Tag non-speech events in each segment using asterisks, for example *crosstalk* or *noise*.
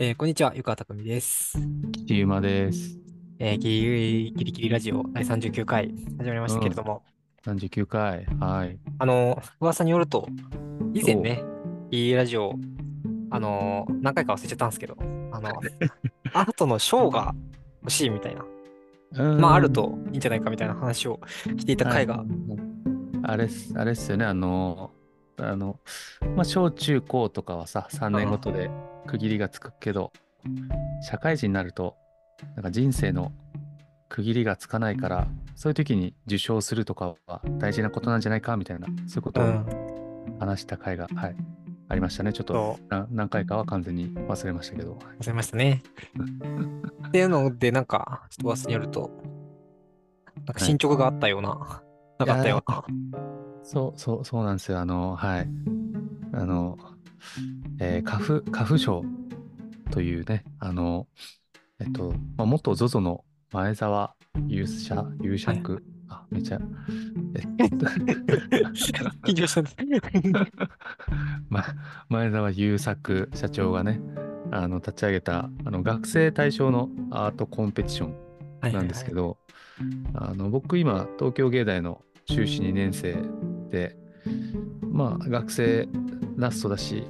えーこんにちは、ゆかたくみです。キユマです。えー、ギリギリギリラジオ第39回始まりましたけれども、39回。はい。あのー、噂によると、以前ね、ギリギリラジオ、あのー、何回か忘れちゃったんですけど、あの、*laughs* アートのショーが欲しいみたいな、まあ、あるといいんじゃないかみたいな話をしていた回が、あれあれっすよね。あの、あの、まあ、小中高とかはさ、3年ごとで区切りがつくけど、社会人になると、なんか人生の区切りがつかないから、そういう時に受賞するとかは大事なことなんじゃないかみたいな、そういうことをうん、話した回が、はい、ありましたね。ちょっと何回かは完全に忘れましたけど。忘れましたね。*laughs* っていうので、なんか、ちょっと噂によると、なんか進捗があったような、なかったような。そうそうそうなんですよ。あの、はい。あの、えー、花粉、花粉症というね、あの、えっと、まあ、元 ZOZO の前澤勇者、勇者あ、めちゃ、えっと、緊張したね。*laughs* ま、前澤友作社長がね、あの、立ち上げた、あの、学生対象のアートコンペティションなんですけど、あの僕今東京芸大の修士2年生でまあ学生ラストだし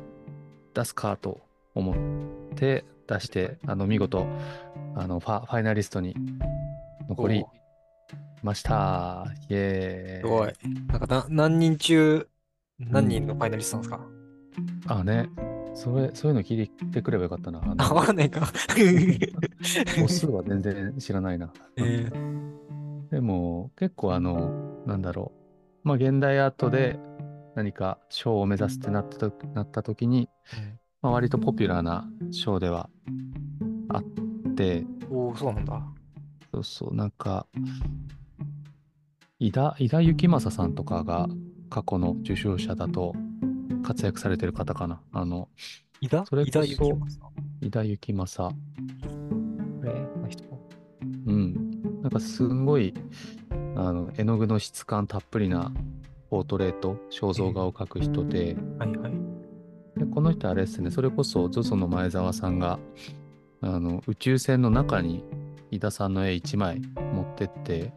出すかと思って出してあの見事あのファファイナリストに残りました。イエーイ。すごい。なんかな何人中何人のファイナリストなんですか、あね。それそういうの聞いてくればよかったな。あわかんないか。*laughs* 母数は全然知らないな。えー。でも結構あのなんだろう。まあ現代アートで何か賞を目指すってなったとなった時に、まあ、割とポピュラーな賞ではあって。おお、そうなんだ。そうそうなんか井田井田幸正さんとかが過去の受賞者だと活躍されてる方かな。あの井田？それこそ井田幸正。うん。なんかすんごいあの絵の具の質感たっぷりなポートレート肖像画を描く人で、はいはい。でこの人あれですね。それこそ ZOZO の前澤さんがあの宇宙船の中に井田さんの絵1枚持ってって。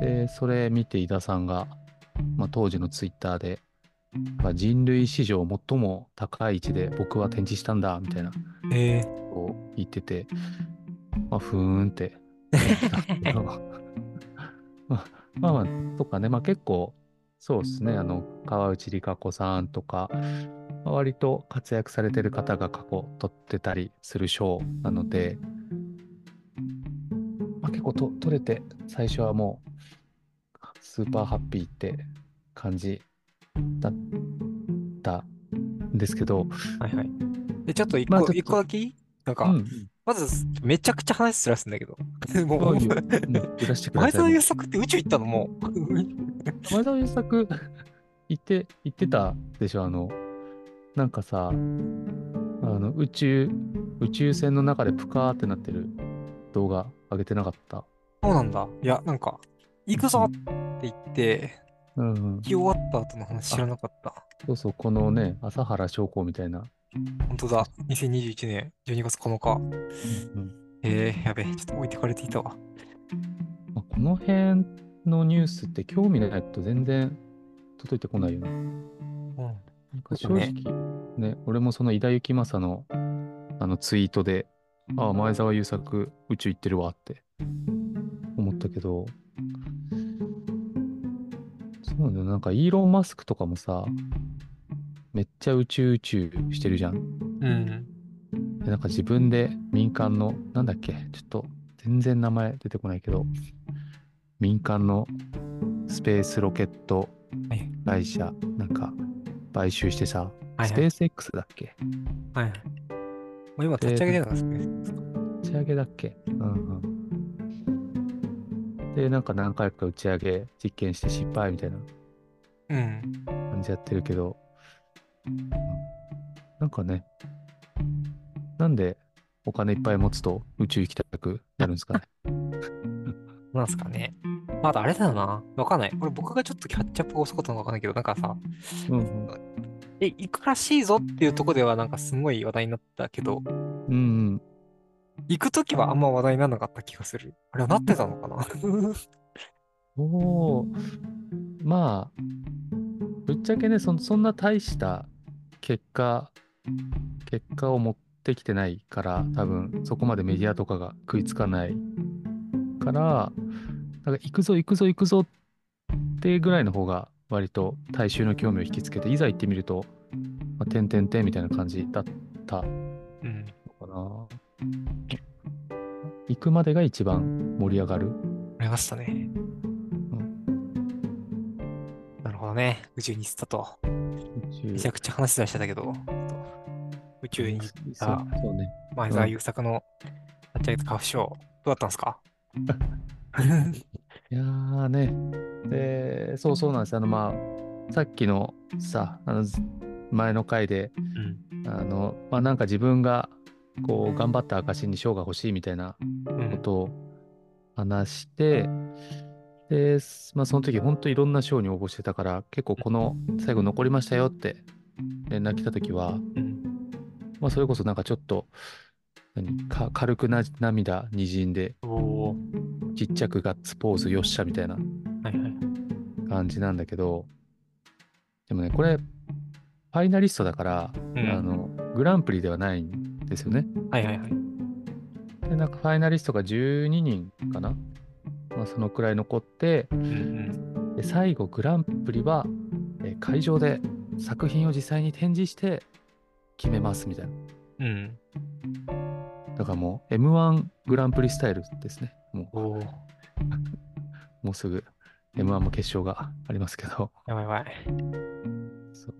でそれ見て井田さんが、まあ、当時のツイッターでまあ人類史上最も高い位置で僕は展示したんだみたいな。えことを言っててまあふーんって *laughs* *laughs* *laughs* まあまあとかね。まあ結構そうですね。あの川内理香子さんとかまあ割と活躍されてる方が過去取ってたりする賞なので、まあ、結構と取れて最初はもうスーパーハッピーって感じだったんですけど、ー、はいはい。で、ちょっと一個、一個だけなんか、うん、まず、めちゃくちゃ話すらすんだけど。もう前澤友作って宇宙行ったのもう。前澤友作言って言ってたでしょあのなんかさあの宇宙宇宙船の中でプカーってなってる動画上げてなかった？そうなんだ。いや、なんか、行くぞって言って、うん、うき終わった後の話知らなかった。そうそうこのね朝原将校みたいな、本当だ。2021年12月9日。うんえー、やべえ、ちょっと置いてかれていたわ。まあ、この辺のニュースって興味ないと全然届いてこないよねうん。なんか正そうね直ね俺もその井田幸正のあのツイートでああ前澤友作宇宙行ってるわって思ったけどそうなんだよなんかイーロン・マスクとかもさめっちゃ宇宙宇宙してるじゃんうん。でなんか自分で民間のなんだっけ？ちょっと全然名前出てこないけど民間のスペースロケットはい会社なんか買収してさ、はいスペース X だっけ？はい。もう今立ち上げてたんですね。打ち上げだっけ？うんうん。で、なんか何回か打ち上げ実験して失敗みたいなうん。感じやってるけど、うんなんかね、なんでお金いっぱい持つと宇宙行きたくなるんですかね？*laughs* なんすかね？まだあれだよな。わかんない。これ僕がちょっとキャッチアップが遅かったのかわかんないけど、なんかさ、うんうん。え、行くらしいぞっていうとこではなんかすごい話題になったけど、うん、行くときはあんま話題にならなかった気がする。あれはなってたのかな？*laughs* おまあ、ぶっちゃけねそ、そんな大した結果、結果を持ってきてないから、多分そこまでメディアとかが食いつかないから、なんか行くぞ行くぞ行くぞってぐらいの方が割と大衆の興味を引きつけて、いざ行ってみると、まあ、てんてんてんみたいな感じだったのかな。うん、行くまでが一番盛り上がる。ありましたね。ね。宇宙に行ったと。めちゃくちゃ話し出してたけど、宇宙に行った前澤友作の立ち上げたカフショー、どうだったんですか？*laughs* いやーね、で、そうそうなんです。あの、まあ、さっきのさ、あの前の回で、うん、あの、まあ、なんか自分が、こう、頑張った証に賞が欲しいみたいなことを話して、うん、で、まあ、その時、本当いろんな賞に応募してたから、結構この最後残りましたよって連絡来た時は、うん、まあ、それこそなんかちょっと、何か軽くな涙にじんで、ちっちゃくガッツポーズよっしゃみたいな感じなんだけど、でもね、これ、ファイナリストだから、うん、あのグランプリではないんですよね。はいはいはい。で、なんかファイナリストが12人かな、まあ、そのくらい残って、で最後グランプリは、え会場で作品を実際に展示して決めますみたいな。うん。だからもう M1 グランプリスタイルですね。もう *laughs* もうすぐ M1 も決勝がありますけど。やばいやばい。そう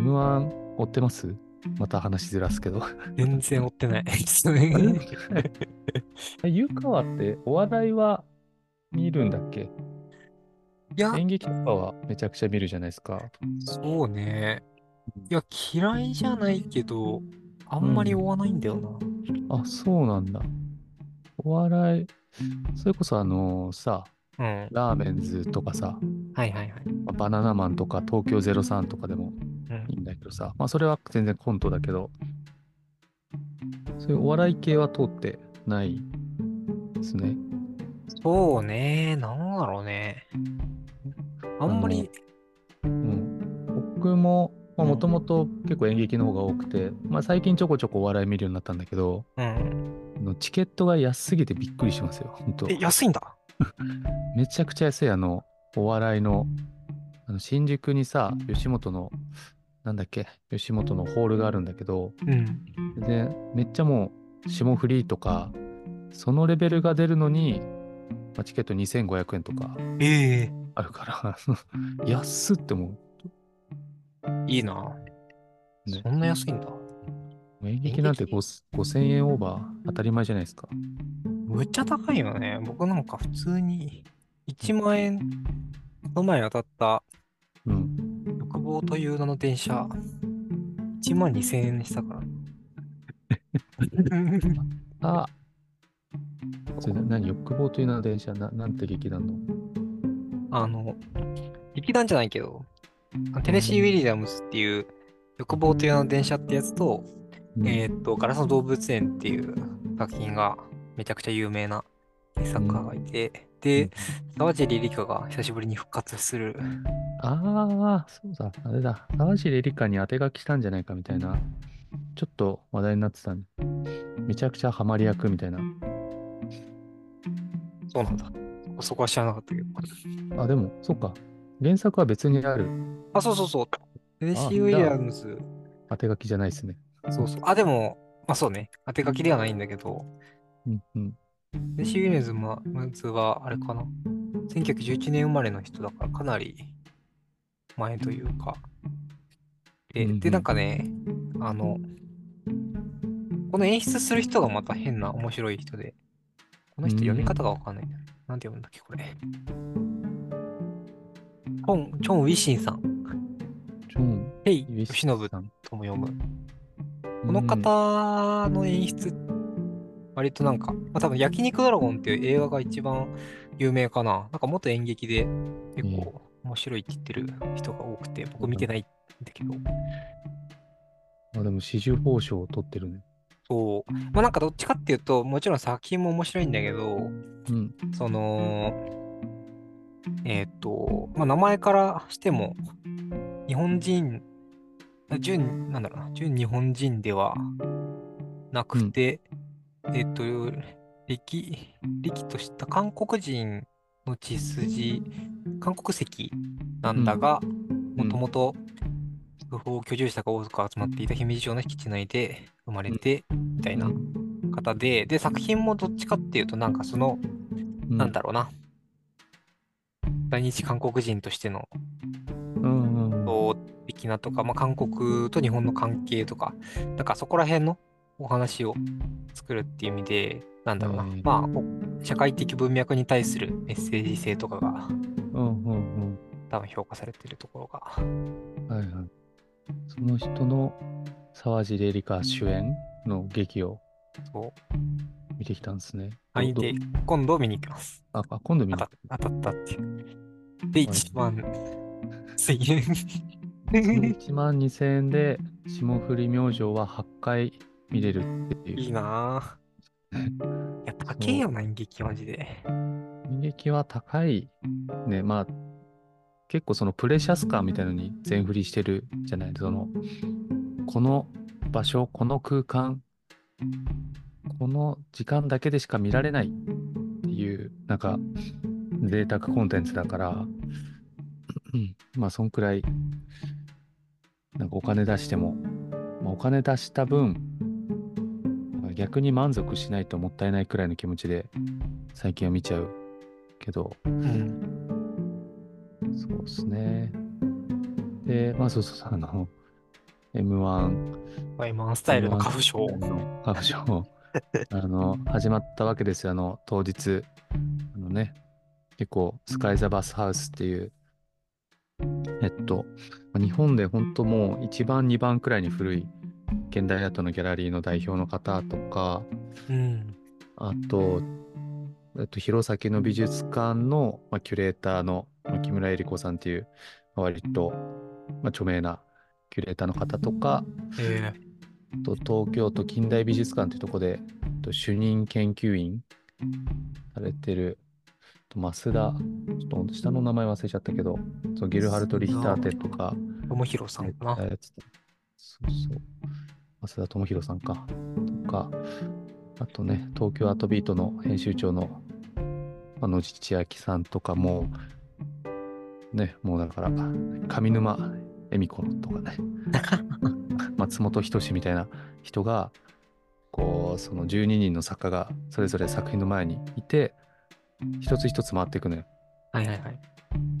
M1 追ってます？また話しずらすけど。全然追ってない。ゆかわってお笑いは見るんだっけ？いや。演劇とかはめちゃくちゃ見るじゃないですか。そうね。いや、嫌いじゃないけど、あんまり追わないんだよな。うん、あ、そうなんだ。お笑い、それこそあのさ、うん、ラーメンズとかさ、はいはいはい。バナナマンとか東京03とかでもいいんだけどさ、うん、まあそれは全然コントだけど、そういうお笑い系は通ってないですね。そうね、なんだろうね。あんまり。うん、僕ももともと結構演劇の方が多くて、まあ、最近ちょこちょこお笑い見るようになったんだけど、うん、のチケットが安すぎてびっくりしますよ、本当。え、安いんだ？*laughs* めちゃくちゃ安い、あの、お笑いの、あの新宿にさ、吉本の、なんだっけ、吉本のホールがあるんだけど、うん、で、めっちゃもう、霜降りとか、そのレベルが出るのに、まあ、チケット2500円とかあるから、えー、安って思う。いいな。ね、そんな安いんだ。演劇なんて5000円オーバー当たり前じゃないですか。むっちゃ高いよね。僕なんか普通に1万円、この前当たった、うん、欲望という名の電車、1万2000円にしたから。あ、*laughs* それ何欲望という名の電車な、なんて劇団の？あの、劇団じゃないけど、テネシー・ウィリアムスっていう欲望という名の電車ってやつと、うん、えっ、と、ガラスの動物園っていう作品がめちゃくちゃ有名な作家がいて、うん、で、沢尻リリカが久しぶりに復活する。ああ、そうだ、あれだ。沢尻リリカに当て書きしたんじゃないかみたいな、ちょっと話題になってたんめちゃくちゃハマり役みたいな。そうなんだ。そこは知らなかったけど。あ、でも、そっか。原作は別にある。あ、そうそうそう。テネシー・ウィリアムズ。当て書きじゃないですね。そうそう。あ、でも、まあそうね。当て書きではないんだけど。うんうん。テネシー・ウィリアムズ、ままずは、あれかな。1911年生まれの人だから、かなり前というか。で、うんうん、でなんかね、あの、この演出する人がまた変な面白い人で、この人読み方がわかんない。なんて読むんだっけ、これ。チョン、チョン・ウィシンさん。チョン・ヘイ・ヨシノブとも読む。この方の演出、割となんか、まあ、多分焼肉ドラゴンっていう映画が一番有名かな。なんかもっと演劇で結構面白いって言ってる人が多くて、僕見てないんだけど。あでも、四十報奨を取ってるね。そう。まあなんかどっちかっていうと、もちろん作品も面白いんだけど、うん。その、えっ、ー、と、まあ名前からしても、日本人、純、なんだろうな、純日本人ではなくて、うん、えっ、と、歴、歴とした韓国人の血筋、韓国籍なんだが、もともと不法居住者が多く集まっていた姫路城の敷地内で生まれて、みたいな方で、で、作品もどっちかっていうと、なんかその、うん、なんだろうな、在日韓国人としての、的なとか、まあ、韓国と日本の関係とか、なんかそこら辺のお話を作るっていう意味で、なんだろうな、まあ、社会的文脈に対するメッセージ性とかが、うんうんうん、多分評価されてるところが。はいはい。その人の沢尻エリカ主演の劇を見てきたんですね。はい、で、今度見に行きます。あ、あ今度見に行く当たったっていう。で、1万1000円。1万2000円で霜降り明星は8回見れるっていう。いいなぁ。*laughs* やっぱ高いよな、演劇マジで。演劇は高い。ね、まあ、結構そのプレシャス感みたいのに全振りしてるじゃない。その、この場所、この空間、この時間だけでしか見られないっていう、なんか、贅沢コンテンツだから、*clears throat* まあ、そんくらい、なんかお金出しても、まあ、お金出した分、逆に満足しないともったいないくらいの気持ちで最近は見ちゃうけど、うん、そうですね。で、まあそうそうそう、あの、M1。M1 スタイルの花粉症。花粉症。*laughs* あの、始まったわけですよ、あの、当日。あのね、結構、スカイ・ザ・バスハウスっていう、えっと、日本で本当もう1番、2番くらいに古い現代アートのギャラリーの代表の方とか、うん、あと、えっと、弘前の美術館の、まあ、キュレーターの、まあ、木村恵理子さんっていう、まあ、割と、まあ、著名なキュレーターの方とか、えー、と東京都近代美術館っていうところでと主任研究員されてる増田、ちょっと下の名前忘れちゃったけど、そうゲルハルト・リヒターテとか、友弘さんかな。そうそう。増田智弘さんか。とか、あとね、東京アートビートの編集長の野地千秋さんとかも、ね、もうだから、上沼恵美子とかね、*laughs* 松本人志みたいな人が、こう、その12人の作家がそれぞれ作品の前にいて、一つ一つ回っていくのよ。はいはいはい。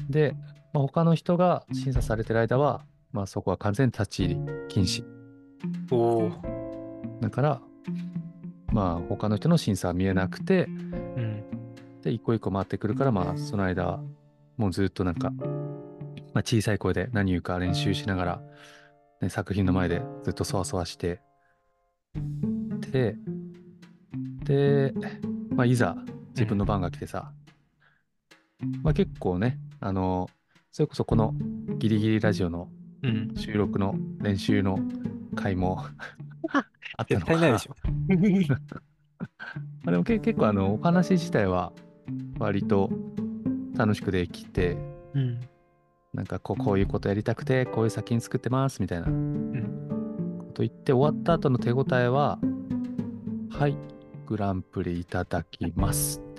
で、まあ、他の人が審査されてる間は、まあ、そこは完全に立ち入り禁止。おお。だから、まあ、他の人の審査は見えなくて、うん、で、一個一個回ってくるから、まあ、その間、もうずっとなんか、まあ、小さい声で何言うか練習しながら、ね、作品の前でずっとそわそわして、で、で、まあ、いざ自分の番が来てさ、うん、まあ結構ね、あの、それこそこのギリギリラジオの収録の練習の回も、*laughs* *laughs* あったのか。ないでしょ。まあでも結構あのお話自体は割と楽しくできて、うん、なんかこうこういうことやりたくてこういう作品作ってますみたいなこと言って終わった後の手応えははいグランプリいただきます *laughs*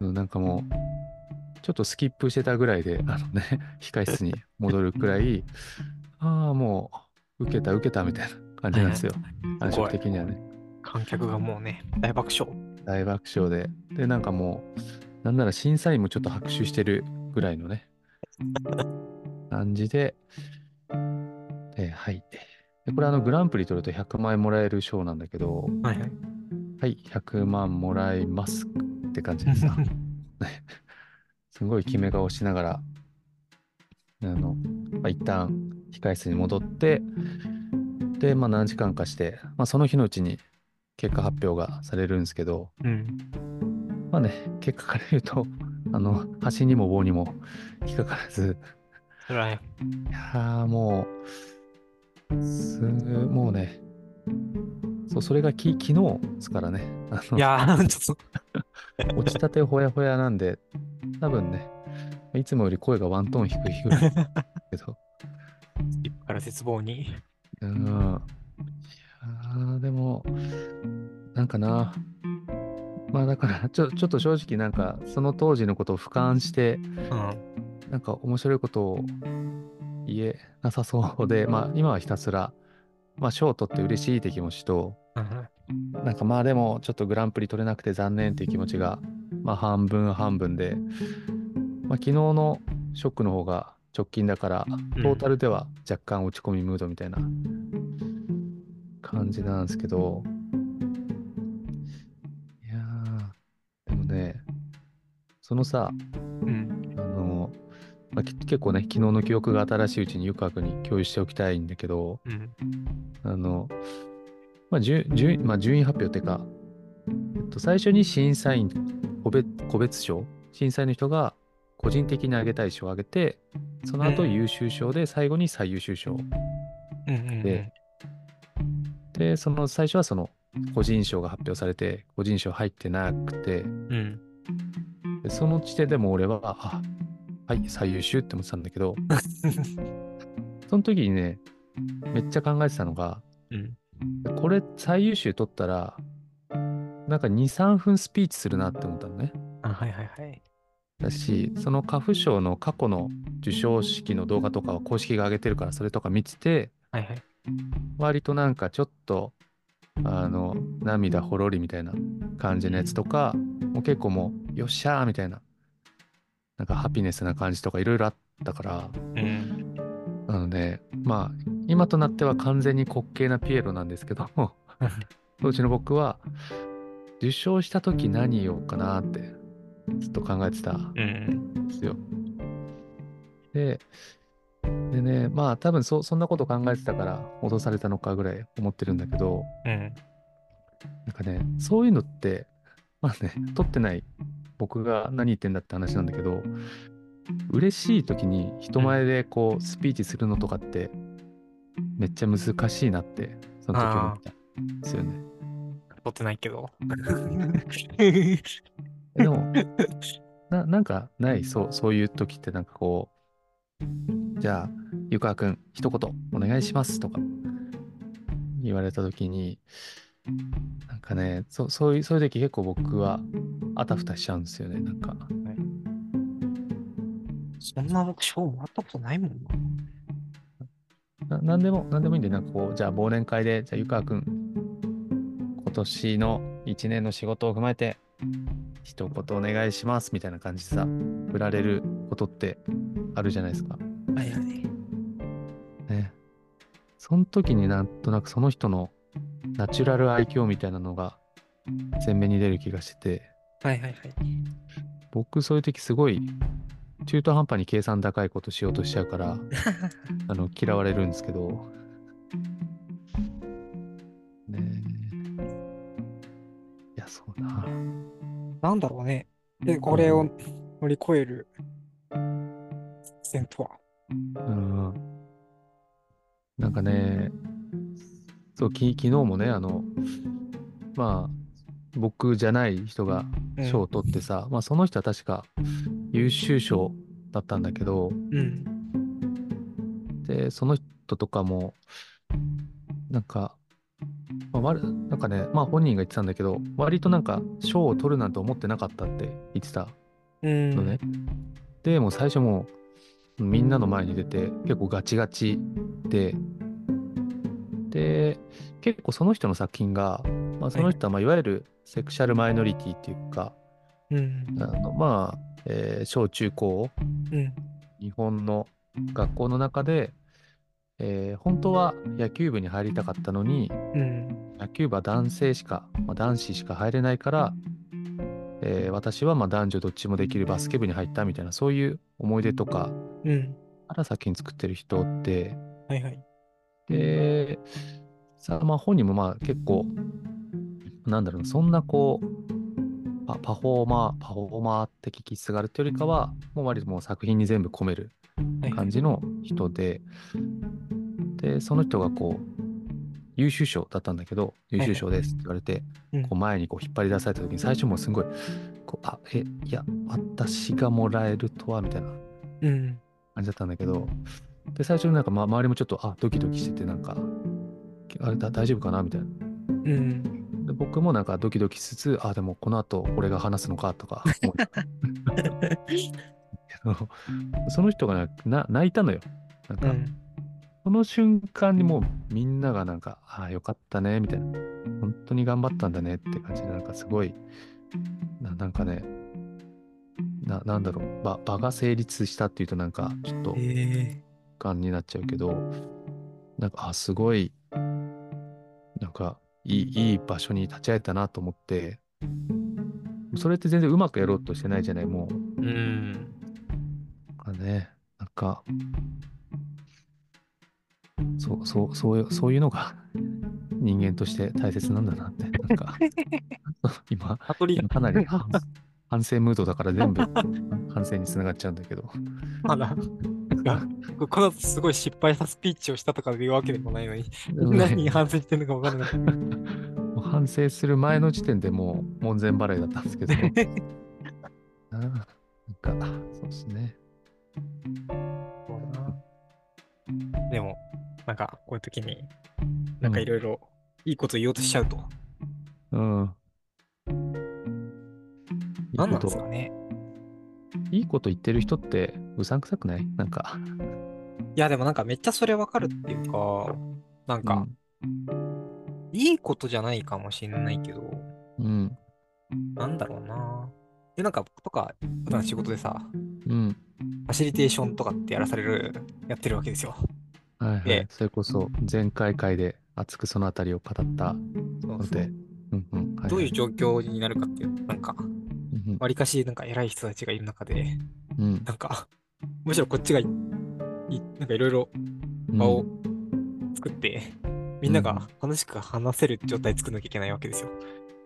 なんかもう、ちょっとスキップしてたぐらいで、あのね、控室に戻るくらい、ああ、もう、受けた、受けたみたいな感じなんですよ。感触的にはね。観客がもうね、大爆笑。大爆笑で。で、なんかもう、なんなら審査員もちょっと拍手してるぐらいのね、感じで、えー、はい。でこれあのグランプリ取ると100万円もらえる賞なんだけど、はいはい。はい、100万もらいますって感じです *laughs* すごい決め顔しながら、あの、まあ、一旦控室に戻って、で、まあ何時間かして、まあその日のうちに結果発表がされるんですけど、うん、まあね、結果から言うと、*laughs* あの、端にも棒にも引っかからず、辛い。いやもう、すもうね、そう、それがき昨日ですからね。あのいやー、ちょっと *laughs* 落ちたてほやほやなんで、多分ね、いつもより声がワントーン低いぐらいけど。一から絶望に。うん。いやでも、なんかな、まあだからちょ、ちょっと正直なんか、その当時のことを俯瞰して、うん、なんか面白いことを言えなさそうで、まあ今はひたすら、まあ賞を取って嬉しいって気持ちと、うん、なんかまあでもちょっとグランプリ取れなくて残念っていう気持ちが、まあ半分半分で、まあ昨日のショックの方が直近だから、トータルでは若干落ち込みムードみたいな感じなんですけど、そのさ、うん、あの、まあ、結構ね、昨日の記憶が新しいうちにゆくあくに共有しておきたいんだけど、うん、あの、まあ順まあ、順位発表っていうか、えっと、最初に審査員個別個別賞、審査員の人が個人的にあげたい賞をあげて、その後優秀賞で最後に最優秀賞。で、で、その最初はその個人賞が発表されて、個人賞入ってなくて、うん、でその地点でも俺は、あ、はい、最優秀って思ってたんだけど、*laughs* その時にね、めっちゃ考えてたのが、うん、これ最優秀取ったら、なんか2、3分スピーチするなって思ったのね。あはいはいはい。だし、その花粉症の過去の授賞式の動画とかは公式が上げてるから、それとか見てて、はいはい、割となんかちょっと、あの、涙ほろりみたいな感じのやつとか、もう結構もう、よっしゃーみたいな、なんかハピネスな感じとかいろいろあったから、うん、なので、まあ、今となっては完全に滑稽なピエロなんですけども、*laughs* 当時の僕は、受賞した時何言おうかなってずっと考えてたんですよ。うん、で、でね、まあ多分そそんなこと考えてたから脅されたのかぐらい思ってるんだけど、うん、なんかね、そういうのって、まあね、取ってない僕が何言ってんだって話なんだけど、嬉しい時に人前でこうスピーチするのとかってめっちゃ難しいなってその時思ったんですよね。取ってないけど。*laughs* でもな、なんかない？そう、そういう時ってなんかこう、じゃあ、ゆかくん、一言お願いしますとか言われた時に、なんかね、そそういう、そういう時結構僕はあたふたしちゃうんですよね、なんか。はい、そんな僕、賞もらったことないもんな。なんでも、なんでもいいんで、なんかこう、じゃあ忘年会で、じゃあゆかくん、今年の1年の仕事を踏まえて、一言お願いしますみたいな感じでさ、振られることってあるじゃないですか。はいはい。ね。その時になんとなくその人のナチュラル愛嬌みたいなのが前面に出る気がしてて、はいはいはい。僕そういう時すごい中途半端に計算高いことしようとしちゃうから *laughs* あの嫌われるんですけど。ね。いやそうな。なんだろうね。でこれを乗り越える。戦とはうん。なんかねそうき昨日もねあのまあ僕じゃない人が賞を取ってさ、うん、まあその人は確か優秀賞だったんだけど、うん、でその人とかもなんか、まあ、なんかねまあ本人が言ってたんだけど割となんか賞を取るなんて思ってなかったって言ってたのね、うん、でもう最初もうみんなの前に出て結構ガチガチでで、結構その人の作品が、まあ、その人はまあいわゆるセクシャルマイノリティっていうか、うん、あのまあ、えー、小中高、うん、日本の学校の中で、えー、本当は野球部に入りたかったのに、うん、野球部は男性しか、まあ、男子しか入れないから、えー、私はまあ男女どっちもできるバスケ部に入ったみたいなそういう思い出とか、うん、から先に作ってる人って、はいはい、で、さあ、まあ本人もまあ結構、なんだろう、そんなこう、パパフォーマー、パフォーマー的気質があるというよりかは、もう割ともう作品に全部込める感じの人で、で、その人がこう、優秀賞だったんだけど、優秀賞ですって言われて、こう前にこう引っ張り出された時に、最初もすごい、こうあ、え、いや、私がもらえるとは、みたいな感じだったんだけど、で、最初になんか、ま、周りもちょっと、あ、ドキドキしてて、なんか、あれだ大丈夫かなみたいな。うん、で僕もなんかドキドキしつつ、あ、でもこの後俺が話すのかとか思 *laughs* *laughs* その人がな泣いたのよ。なんか、うん、その瞬間にもうみんながなんか、ああ、よかったね、みたいな。本当に頑張ったんだねって感じで、なんかすごい、ななんかね、ななんだろう場、場が成立したっていうとなんかちょっと感になっちゃうけど、なんか、あ、すごい、なんかいい、いい場所に立ち会えたなと思って、それって全然うまくやろうとしてないじゃない、もう。うん。かね、なんか、そう、そう、そう、そういうのが人間として大切なんだなって、なんか、*laughs* 今、かなり *laughs* 反省ムードだから全部反省につながっちゃうんだけど。あら、*laughs* このすごい失敗したスピーチをしたとかいうわけでもないのに、何に反省してるのか分からない。反省する前の時点でもう門前払いだったんですけど。あなんか、そうですね。でも、なんかこういう時に、なんかいろいろいいこと言おうとしちゃうと。うん。何なんですかね。いいこと言ってる人ってうさんくさくない？なんか。いや、でもなんかめっちゃそれわかるっていうか、なんか、うん、いいことじゃないかもしれないけど、うん。なんだろうな。で、なんか僕とか、普段仕事でさ、うん。ファシリテーションとかってやらされる、やってるわけですよ。はいはい。それこそ前回会で熱くそのあたりを語ったので、どういう状況になるかっていう、なんか、わりかしなんか偉い人たちがいる中で、うん、なんか、むしろこっちがい、なんかいろいろ場を作って、うん、みんなが楽しく話せる状態作んなきゃいけないわけですよ。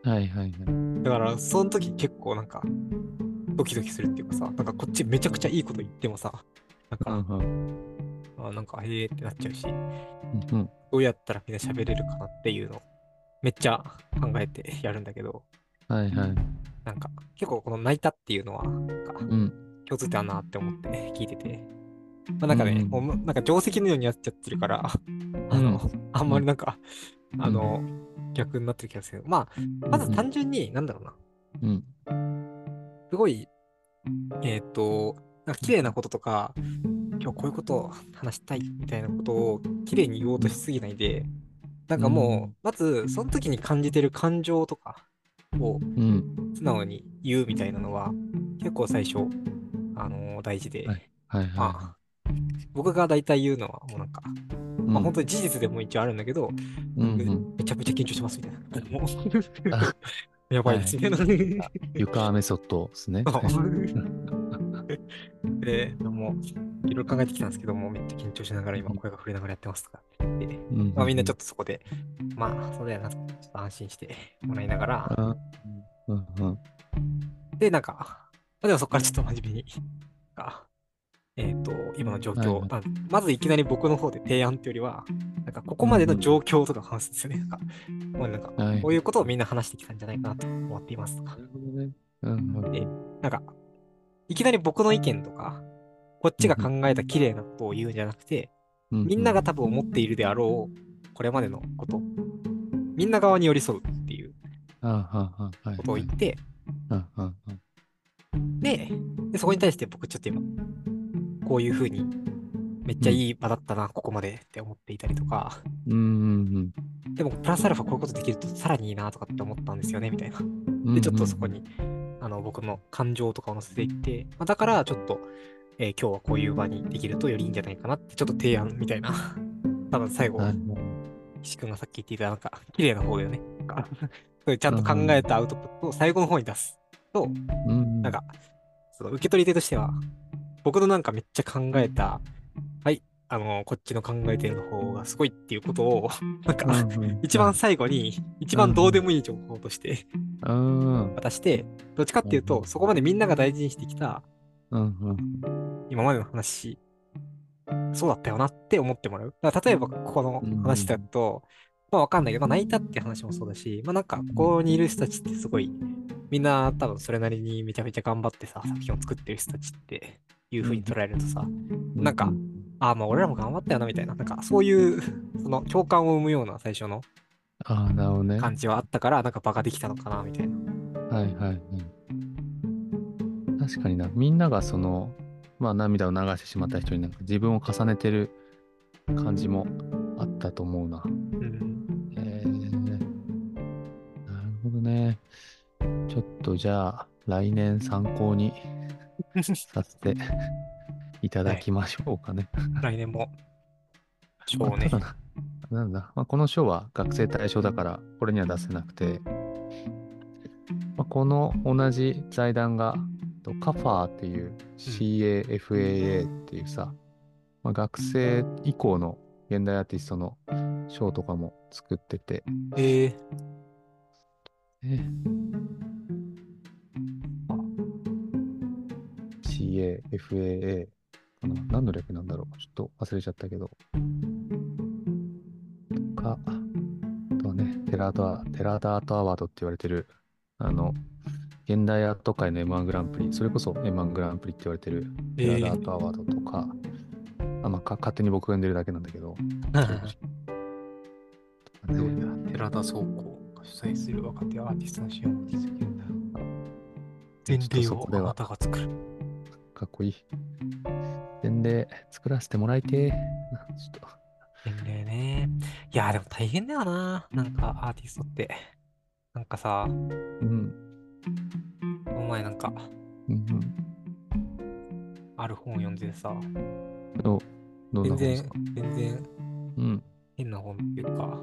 はいはいはい。だから、その時結構なんか、ドキドキするっていうかさ、なんかこっちめちゃくちゃいいこと言ってもさ、なんか、うん、あなんか、へえってなっちゃうし、うん、どうやったらみんな喋れるかなっていうのめっちゃ考えてやるんだけど、はいはい。なんか、結構この泣いたっていうのは、なんか、共通点あるなって思って聞いてて、まあ、なんかね、うん、もうなんか定石のようにやっちゃってるから、あの、あんまりなんか、あの、逆になってる気がする。まあ、まず単純に、なんだろうな。うん。すごい、えっ、ー、と、なんか綺麗なこととか、今日こういうことを話したいみたいなことを綺麗に言おうとしすぎないで、なんかもう、まずその時に感じてる感情とかを素直に言うみたいなのは、結構最初、あのー、大事で、はい。はいはいまあ、僕が大体言うのはもうなんか、うん、まあ本当に事実でも一応あるんだけど、うんうん、めちゃくちゃ緊張してますみたいな。もう *laughs* やばいですね。はい、床メソッドですね。*laughs* *laughs* で、もう、いろいろ考えてきたんですけども、めっちゃ緊張しながら今声が触れながらやってますとか。って言って、うん、まあみんなちょっとそこで、まあそうだよな、ちょっと安心してもらいながら、うんうん、で、なんか、でもそこからちょっと真面目に、えっ、ー、と、今の状況、はい、まずいきなり僕の方で提案っていうよりは、なんかここまでの状況とか話すんですよね。なんか、もうなんか、こういうことをみんな話してきたんじゃないかなと思っていますとか。なるほどね。うん、で、なんか、いきなり僕の意見とか、こっちが考えた綺麗なことを言うんじゃなくて、みんなが多分思っているであろう、これまでのこと、みんな側に寄り添うっていうことを言って、で、そこに対して僕ちょっと今、こういうふうに、めっちゃいい場だったな、ここまでって思っていたりとか、でも、プラスアルファこういうことできるとさらにいいなとかって思ったんですよね、みたいな。で、ちょっとそこにあの僕の感情とかを乗せていって、まあ、だからちょっと、えー、今日はこういう場にできるとよりいいんじゃないかなって、ちょっと提案みたいな。*laughs* 多分最後、石君がさっき言っていた、なんか、綺麗な方だよね。それちゃんと考えたアウトプットを最後の方に出すと、なんか、その受け取り手としては、僕のなんかめっちゃ考えた、はい、あの、こっちの考えてる方がすごいっていうことを、なんか、一番最後に、一番どうでもいい情報として、渡して、どっちかっていうと、そこまでみんなが大事にしてきた、今までの話、そうだったよなって思ってもらう。だから例えば、ここの話だと、まあわかんないけど、まあ、泣いたって話もそうだし、まあなんか、ここにいる人たちってすごい、みんな多分それなりにめちゃめちゃ頑張ってさ、作品を作ってる人たちっていう風に捉えるとさ、なんか、ああ、まあ俺らも頑張ったよなみたいな、なんかそういう、*laughs* その共感を生むような最初の感じはあったから、なんか場ができたのかなみたいな。はいはいはい。確かにな、みんながその、まあ涙を流してしまった人になんか自分を重ねてる感じもあったと思うな。ね。ちょっとじゃあ、来年参考にさせていただきましょうかね。来年も、賞をね。なんだ、まあ、この賞は学生対象だから、これには出せなくて、まあ、この同じ財団が、カファーっていう CAFAA っていうさ、まあ、学生以降の現代アーティストの賞とかも作ってて、えー、え FAA かな何の略なんだろうちょっと忘れちゃったけど。とか、あとはね、テラダテラダートアワードって言われてる、あの、現代アート界の M1 グランプリ、それこそ M1 グランプリって言われてるテラダートアワードとか、えー、あまあ、勝手に僕が呼んでるだけなんだけど。寺田倉庫。主催する若手アーティストの支援を続けるんだよ。前例をあなたが作る。かっこいい。前例作らせてもらいてちょっと。前例ね。いや、でも大変だよな。なんかアーティストって。なんかさ、うん。お前なんか、うん、ある本読んでさ、どど全然、全然、うん、変な本っていうか、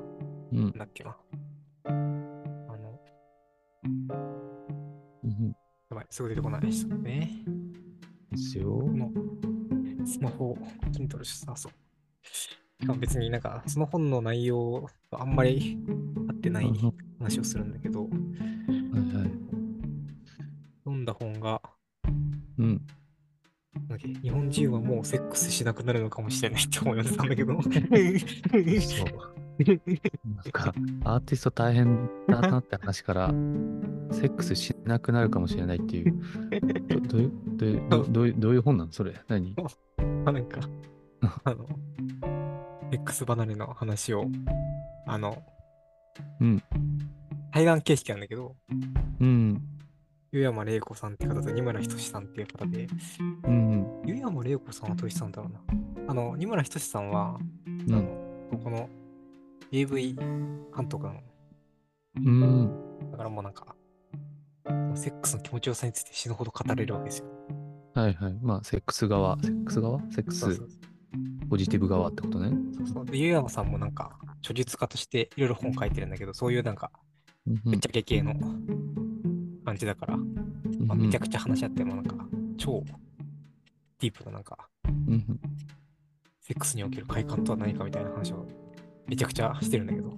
うん、なんだっけな。やばい、すぐ出てこないですね。ですよ。のスマホ、キントルしさそう。しかも別になんか、その本の内容とあんまり合ってない話をするんだけど、はいはい、読んだ本が、うん。日本人はもうセックスしなくなるのかもしれないって思い読んでたんだけど。そう。なんか、アーティスト大変だなって話から、セックスしなくなるかもしれないっていう、*laughs* どどういうどういうどういうどういう本なの？それ何？あなんか、*laughs* あの、X 離れの話を、あの、うん。対談形式なんだけど、うん。湯山玲子さんって方と二村仁さんっていう方で、うん。湯山玲子さんはどうしたんだろうな。あの、二村仁さんは、うん、あの、この AV 監督なの。うん。だからもうなんか、セックスの気持ちよさについて死ぬほど語れるわけですよ。はいはい。まあ、セックス側、セックス側？セックス？ポジティブ側ってことね。そうそう。で、ゆうやまさんもなんか、著述家としていろいろ本書いてるんだけど、そういうなんか、めっちゃけ系の感じだから、まあ、めちゃくちゃ話し合ってもなんか、超ディープななんか、セックスにおける快感とは何かみたいな話をめちゃくちゃしてるんだけど。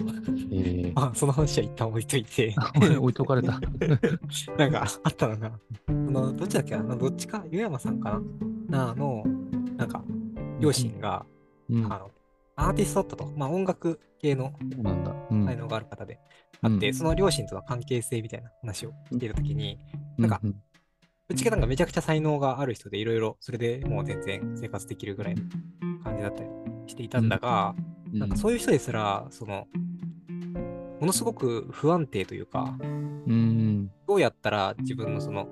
え。ー、あその話は一旦置いといて。*laughs* 置いとかれた。*laughs* なんかあったのが、あのどっちだっけな、どっちか、湯山さんかななの、なんか、両親が、うん、あのアーティストだったと、まあ、音楽系の才能がある方であって、うん、その両親との関係性みたいな話を聞いるときに、なんか、ぶっちゃけなんかめちゃくちゃ才能がある人でいろいろそれでもう全然生活できるぐらいの感じだったりしていたんだが、うん、なんかそういう人ですら、その、ものすごく不安定というか、うん、どうやったら自分のその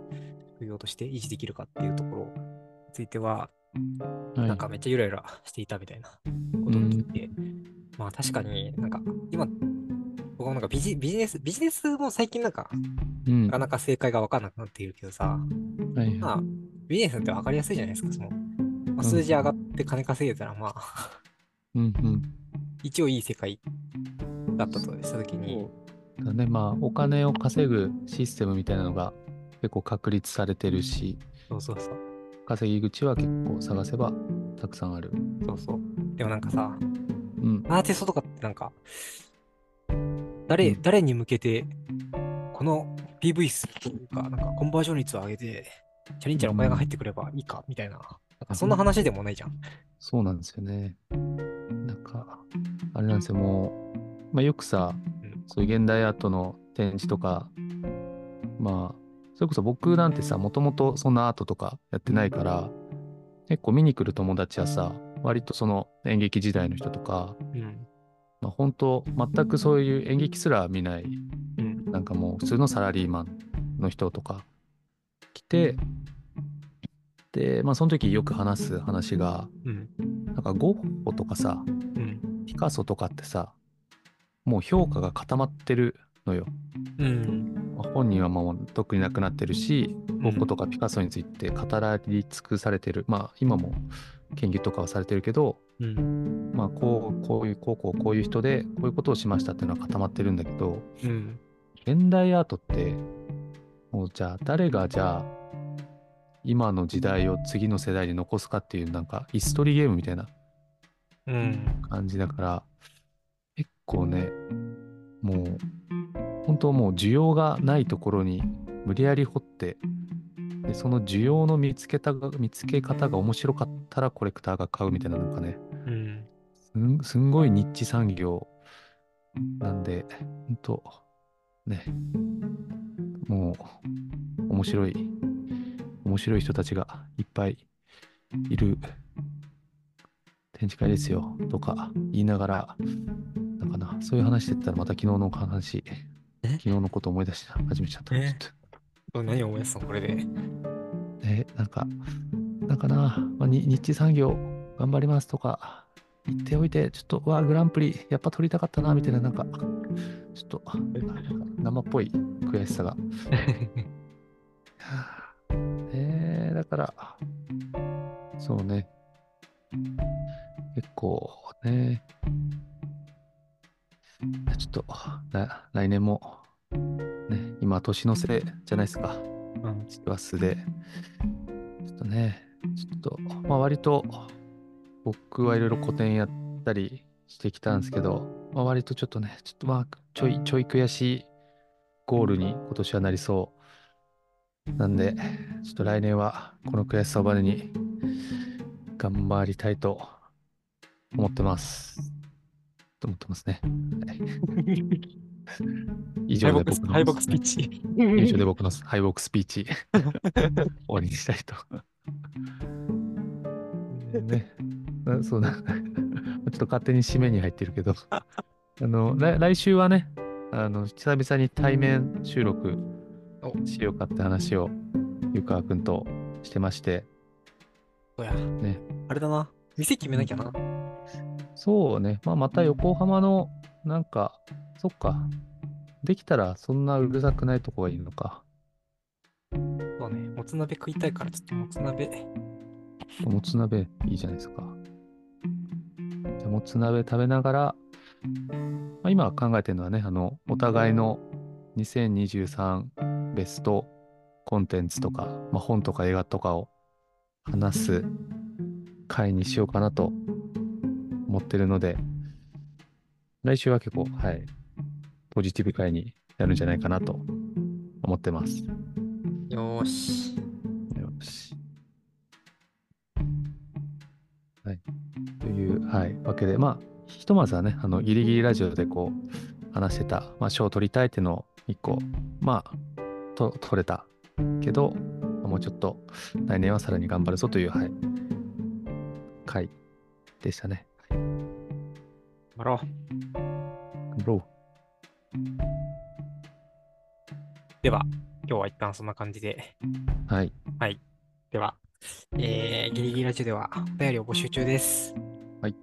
副業として維持できるかっていうところについては、はい、なんかめっちゃゆらゆらしていたみたいなことを聞いて、うん、まあ確かになんか今、僕もなんかビジビジネス、ビジネスも最近なんか、なかなか正解が分かんなくなっているけどさ、はい、まあビジネスって分かりやすいじゃないですか、その、まあ、数字上がって金稼げたらまあ。うんうん、一応いい世界だったとしたときに。だね、まあお金を稼ぐシステムみたいなのが結構確立されてるし、そうそうそう。稼ぎ口は結構探せばたくさんある。そうそう。でもなんかさ、うん、アーティストとかってなんか、誰、うん、誰に向けて、この PV 数というか、なんかコンバージョン率を上げて、チャリンチャーのお金が入ってくればいいか、みたいな。なんかそんな話でもないじゃん。そうなんですよね。なんか、あれなんですよ、もう、まあ、よくさ、うん、そういう現代アートの展示とか、まあ、それこそ僕なんてさ、もともとそんなアートとかやってないから、結構見に来る友達はさ、割とその演劇時代の人とか、うん、まあ、本当全くそういう演劇すら見ない、うん、なんかもう普通のサラリーマンの人とか来て、で、まあ、その時よく話す話が、うん、なんかゴッホとかさ、うん、ピカソとかってさもう評価が固まってるのよ。うん、本人はもう特になくなってるし、ゴッホとかピカソについて語らり尽くされてる、まあ今も研究とかはされてるけど、うん、まあこうこういうこうこうこういう人でこういうことをしましたっていうのは固まってるんだけど、うん、現代アートってもうじゃあ誰がじゃあ今の時代を次の世代に残すかっていうなんかヒストリーゲームみたいな感じだから、結構ねもう本当もう需要がないところに無理やり掘ってでその需要の見つけたが見つけ方が面白かったらコレクターが買うみたいななんかね、うん、すんごいニッチ産業なんで本当ねもう面白い面白い人たちがいっぱいいる展示会ですよとか言いながら、だかな、そういう話してたらまた昨日の話、昨日のこと思い出して始めちゃった。え？何思い出すのこれで？え、なんか、なんかな、まあ、日地産業頑張りますとか言っておいて、ちょっと、わグランプリやっぱ取りたかったな、みたいな、なんか、ちょっと、生っぽい悔しさが。*laughs* えー、だから、そうね。結構ね、ちょっと、来年も、ね、今、年のせいじゃないですか。うん。師走で。ちょっとね、ちょっと、まあ、割と、僕はいろいろ個展やったりしてきたんですけど、まあ、割とちょっとね、ちょっとまあ、ちょい、ちょい悔しいゴールに今年はなりそう。なんで、ちょっと来年はこの悔しさをバネに頑張りたいと思ってます。と思ってますね。*laughs* 以上で僕の敗北スピーチ。以上で僕の敗北スピーチ *laughs* *laughs* 終わりにしたいと。ね、そうだ。ちょっと勝手に締めに入ってるけど、あの来来週はね、あの久々に対面収録しようかって話を湯川君としてまして。そうや。ね。あれだな。店決めなきゃな。そうね。まあ、また横浜の、なんか、そっか。できたらそんなうるさくないとこがいいのか。そうね。もつ鍋食いたいから、ちょっともつ鍋。もつ鍋いいじゃないですか。じゃもつ鍋食べながら、まあ、今考えてるのはね、あの、お互いの2023ベストコンテンツとか、まあ、本とか映画とかを話す回にしようかなと思ってるので、来週は結構、はい、ポジティブ回になるんじゃないかなと思ってます。よーし。よし。はい。という、はい、わけで、まあ、ひとまずはね、あの、ギリギリラジオでこう、話してた、まあ、賞を取りたいっていうのを一個、まあ、と、取れたけど、もうちょっと来年はさらに頑張るぞという、はい、回でしたね。頑張ろう。頑張ろう。では、今日は一旦そんな感じで。はい。はい。では、えー、ギリギリラジオではお便りを募集中です。はい。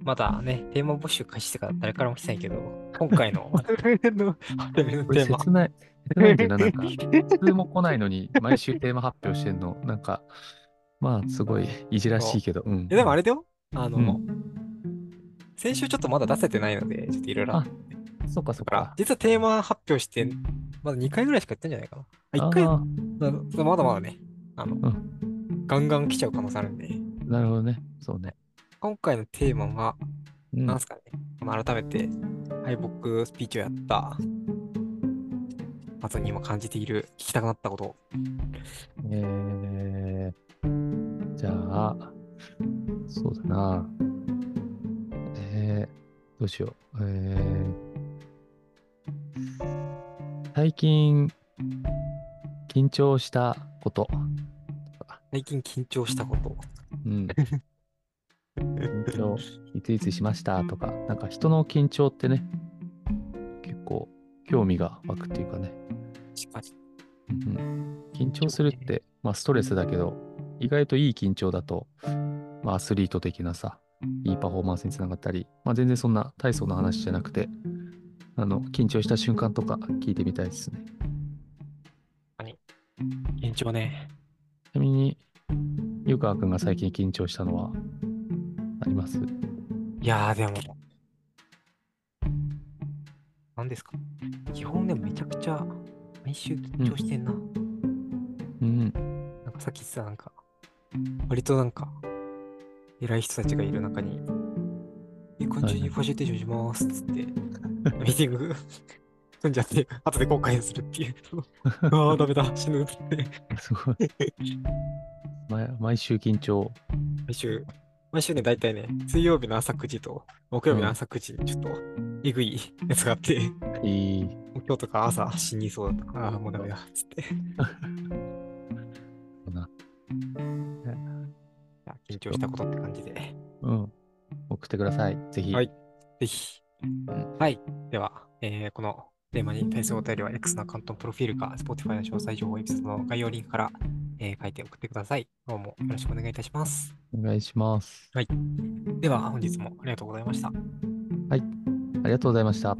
まだね、テーマ募集開始してから誰からも来てないけど、今回の *laughs* テーマ。切ない。切ないんだよな、なんか、普通も来ないのに、毎週テーマ発表してんの、なんか、まあ、すごいいじらしいけど、うん。でもあれだよ、あの、うん、先週ちょっとまだ出せてないので、ちょっといろいろ。あ、そっかそっか。実はテーマ発表して、まだ2回ぐらいしかやってんじゃないかな。あ、1回まだまだね、あの、うん、ガンガン来ちゃう可能性あるんで。なるほどね。そうね。今回のテーマは、うん、すかね。改めて、敗北スピーチをやった、後に今感じている、聞きたくなったこと。えー、じゃあ、そうだな。えー、どうしよう。えー、最近、緊張したこと。最近緊張したこと。うん。緊張、いついつしましたとか、なんか人の緊張ってね、結構興味が湧くっていうかね。うん、緊張するって、まあストレスだけど、意外といい緊張だと、まあアスリート的なさ、いいパフォーマンスにつながったり、まあ全然そんな大層な話じゃなくて、あの、緊張した瞬間とか聞いてみたいですね。緊張ね。ちなみに、湯川くんが最近緊張したのはあります？いやー、でも、何ですか基本でもめちゃくちゃ毎週緊張してんな。うん。なんかさっきさ、なんか、割となんか、偉い人たちがいる中に、いい感じにファシリテーションしますっつって、ミーティング組んじゃって、後で後悔するっていう。*laughs* ああ、ダメだ、死ぬって。すごい。毎毎週緊張。毎週、毎週ね、大体ね、水曜日の朝9時と木曜日の朝9時にちょっとえぐいやつがあって、うん、今日とか朝死にそうだとか、ああ、もうダメだ、つって。緊張したことって感じで。うん。送ってください。ぜひ。はい。ぜひ。うん、はい。では、えー、このテーマに対するお便りは X のアカウントのプロフィールか Spotify の詳細情報エピソードの概要リンクから、えー、書いて送ってください。どうもよろしくお願いいたします。お願いします。はい。では本日もありがとうございました。はい。ありがとうございました。